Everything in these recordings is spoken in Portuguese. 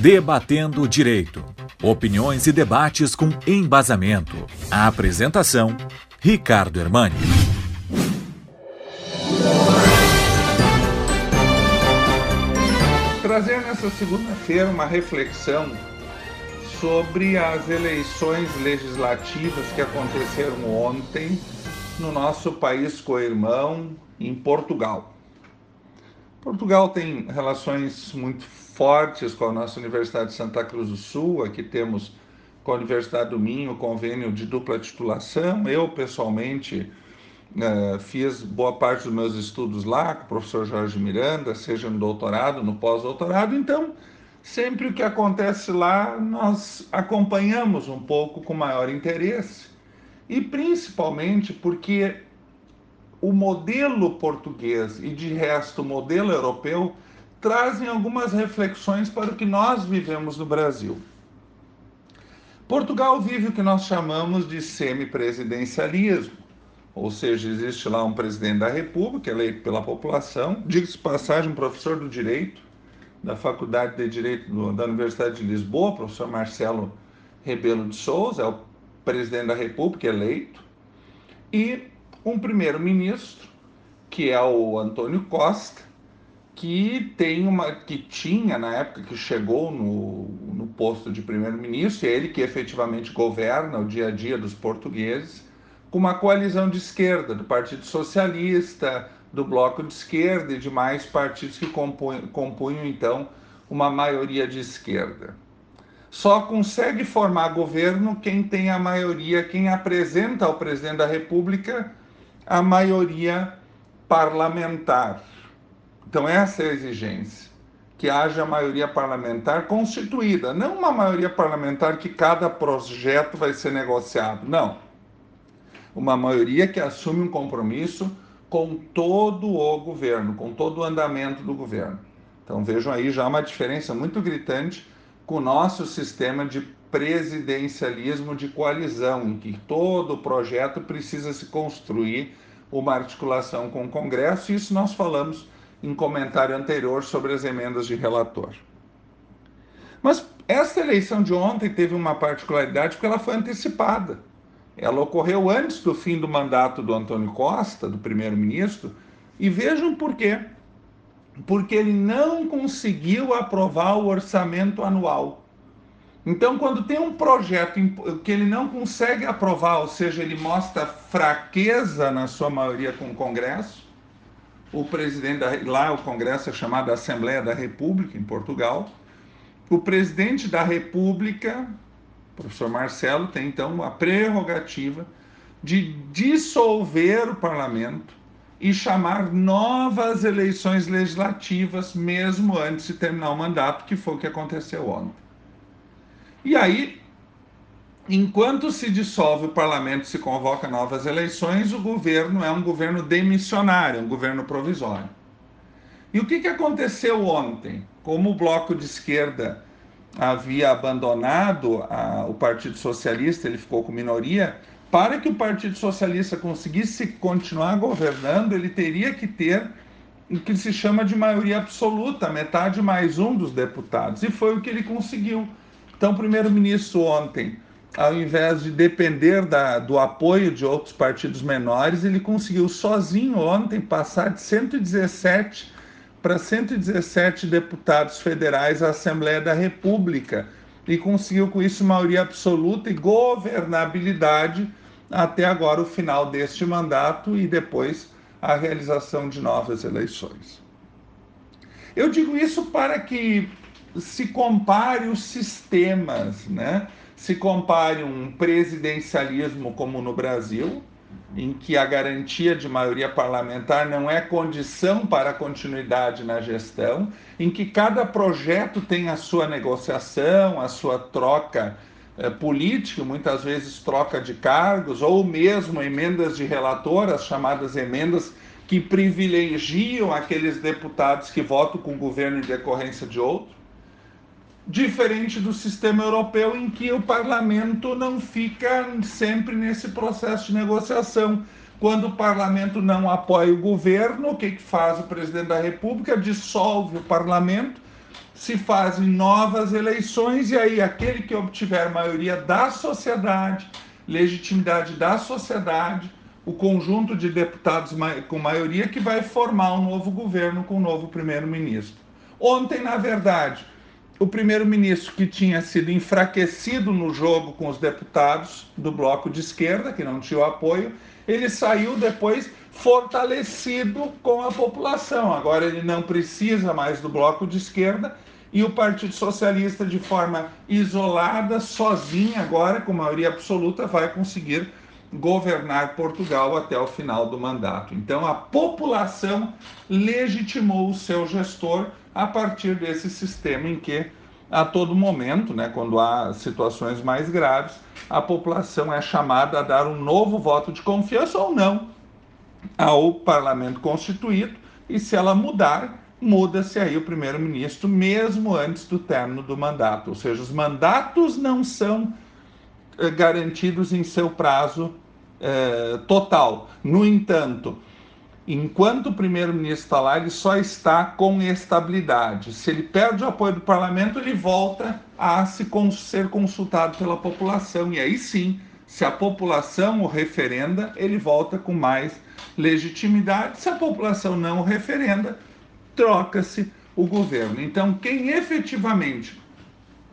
Debatendo o Direito. Opiniões e debates com embasamento. A apresentação: Ricardo Hermani. Trazer nessa segunda-feira uma reflexão sobre as eleições legislativas que aconteceram ontem no nosso país co-irmão, em Portugal. Portugal tem relações muito fortes com a nossa Universidade de Santa Cruz do Sul. Aqui temos com a Universidade do Minho convênio de dupla titulação. Eu, pessoalmente, uh, fiz boa parte dos meus estudos lá com o professor Jorge Miranda, seja no doutorado, no pós-doutorado. Então, sempre o que acontece lá, nós acompanhamos um pouco com maior interesse. E principalmente porque o modelo português e de resto o modelo europeu trazem algumas reflexões para o que nós vivemos no Brasil. Portugal vive o que nós chamamos de semipresidencialismo, ou seja, existe lá um presidente da República eleito pela população, diga-se passagem, um professor do direito da Faculdade de Direito da Universidade de Lisboa, professor Marcelo Rebelo de Souza, é o presidente da República eleito, e um primeiro-ministro, que é o Antônio Costa, que tem uma que tinha na época que chegou no, no posto de primeiro-ministro, é ele que efetivamente governa o dia a dia dos portugueses, com uma coalizão de esquerda, do Partido Socialista, do Bloco de Esquerda e demais partidos que compunham, compunham então uma maioria de esquerda. Só consegue formar governo quem tem a maioria, quem apresenta ao presidente da República a maioria parlamentar. Então, essa é a exigência, que haja maioria parlamentar constituída, não uma maioria parlamentar que cada projeto vai ser negociado, não. Uma maioria que assume um compromisso com todo o governo, com todo o andamento do governo. Então, vejam aí já uma diferença muito gritante com o nosso sistema de presidencialismo de coalizão, em que todo projeto precisa se construir uma articulação com o Congresso, e isso nós falamos em comentário anterior sobre as emendas de relator. Mas esta eleição de ontem teve uma particularidade porque ela foi antecipada. Ela ocorreu antes do fim do mandato do Antônio Costa, do primeiro-ministro, e vejam por quê. Porque ele não conseguiu aprovar o orçamento anual. Então, quando tem um projeto que ele não consegue aprovar, ou seja, ele mostra fraqueza na sua maioria com o Congresso, o presidente da, lá o Congresso é chamado Assembleia da República em Portugal. O presidente da República, o professor Marcelo, tem então a prerrogativa de dissolver o parlamento e chamar novas eleições legislativas mesmo antes de terminar o mandato, que foi o que aconteceu ontem. E aí Enquanto se dissolve o parlamento, se convoca novas eleições, o governo é um governo demissionário, um governo provisório. E o que, que aconteceu ontem? Como o bloco de esquerda havia abandonado a, o Partido Socialista, ele ficou com minoria, para que o Partido Socialista conseguisse continuar governando, ele teria que ter o que se chama de maioria absoluta, metade mais um dos deputados. E foi o que ele conseguiu. Então, o primeiro-ministro ontem ao invés de depender da, do apoio de outros partidos menores, ele conseguiu sozinho ontem passar de 117 para 117 deputados federais à Assembleia da República e conseguiu com isso maioria absoluta e governabilidade até agora o final deste mandato e depois a realização de novas eleições. Eu digo isso para que se compare os sistemas, né? se compare um presidencialismo como no Brasil, em que a garantia de maioria parlamentar não é condição para continuidade na gestão, em que cada projeto tem a sua negociação, a sua troca eh, política, muitas vezes troca de cargos, ou mesmo emendas de relator, as chamadas emendas que privilegiam aqueles deputados que votam com o governo em decorrência de outro diferente do sistema europeu em que o parlamento não fica sempre nesse processo de negociação. Quando o parlamento não apoia o governo, o que, que faz o presidente da República? Dissolve o parlamento, se fazem novas eleições e aí aquele que obtiver maioria da sociedade, legitimidade da sociedade, o conjunto de deputados com maioria que vai formar um novo governo com um novo primeiro-ministro. Ontem, na verdade, o primeiro-ministro que tinha sido enfraquecido no jogo com os deputados do bloco de esquerda, que não tinha o apoio, ele saiu depois fortalecido com a população. Agora ele não precisa mais do bloco de esquerda e o Partido Socialista, de forma isolada, sozinha agora, com maioria absoluta, vai conseguir governar Portugal até o final do mandato. Então a população legitimou o seu gestor a partir desse sistema em que a todo momento, né, quando há situações mais graves, a população é chamada a dar um novo voto de confiança ou não ao parlamento constituído e se ela mudar, muda-se aí o primeiro-ministro mesmo antes do término do mandato. Ou seja, os mandatos não são garantidos em seu prazo eh, total. No entanto, enquanto o primeiro-ministro está lá, ele só está com estabilidade. Se ele perde o apoio do parlamento, ele volta a se ser consultado pela população. E aí sim, se a população o referenda, ele volta com mais legitimidade. Se a população não o referenda, troca-se o governo. Então, quem efetivamente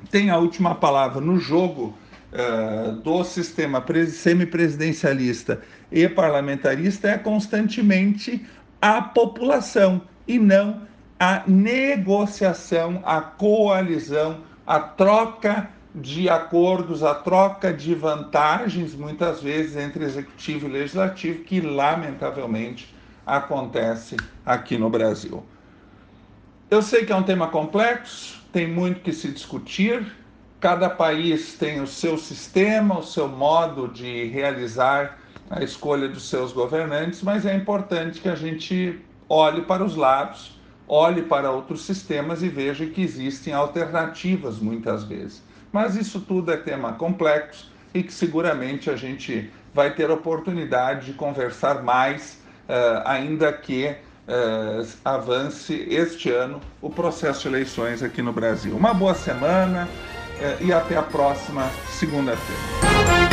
tem a última palavra no jogo uh, do sistema semipresidencialista e parlamentarista é constantemente a população e não a negociação, a coalizão, a troca de acordos, a troca de vantagens, muitas vezes, entre executivo e legislativo, que lamentavelmente acontece aqui no Brasil. Eu sei que é um tema complexo, tem muito que se discutir. Cada país tem o seu sistema, o seu modo de realizar a escolha dos seus governantes, mas é importante que a gente olhe para os lados, olhe para outros sistemas e veja que existem alternativas muitas vezes. Mas isso tudo é tema complexo e que seguramente a gente vai ter oportunidade de conversar mais, uh, ainda que uh, avance este ano o processo de eleições aqui no Brasil. Uma boa semana e até a próxima segunda-feira.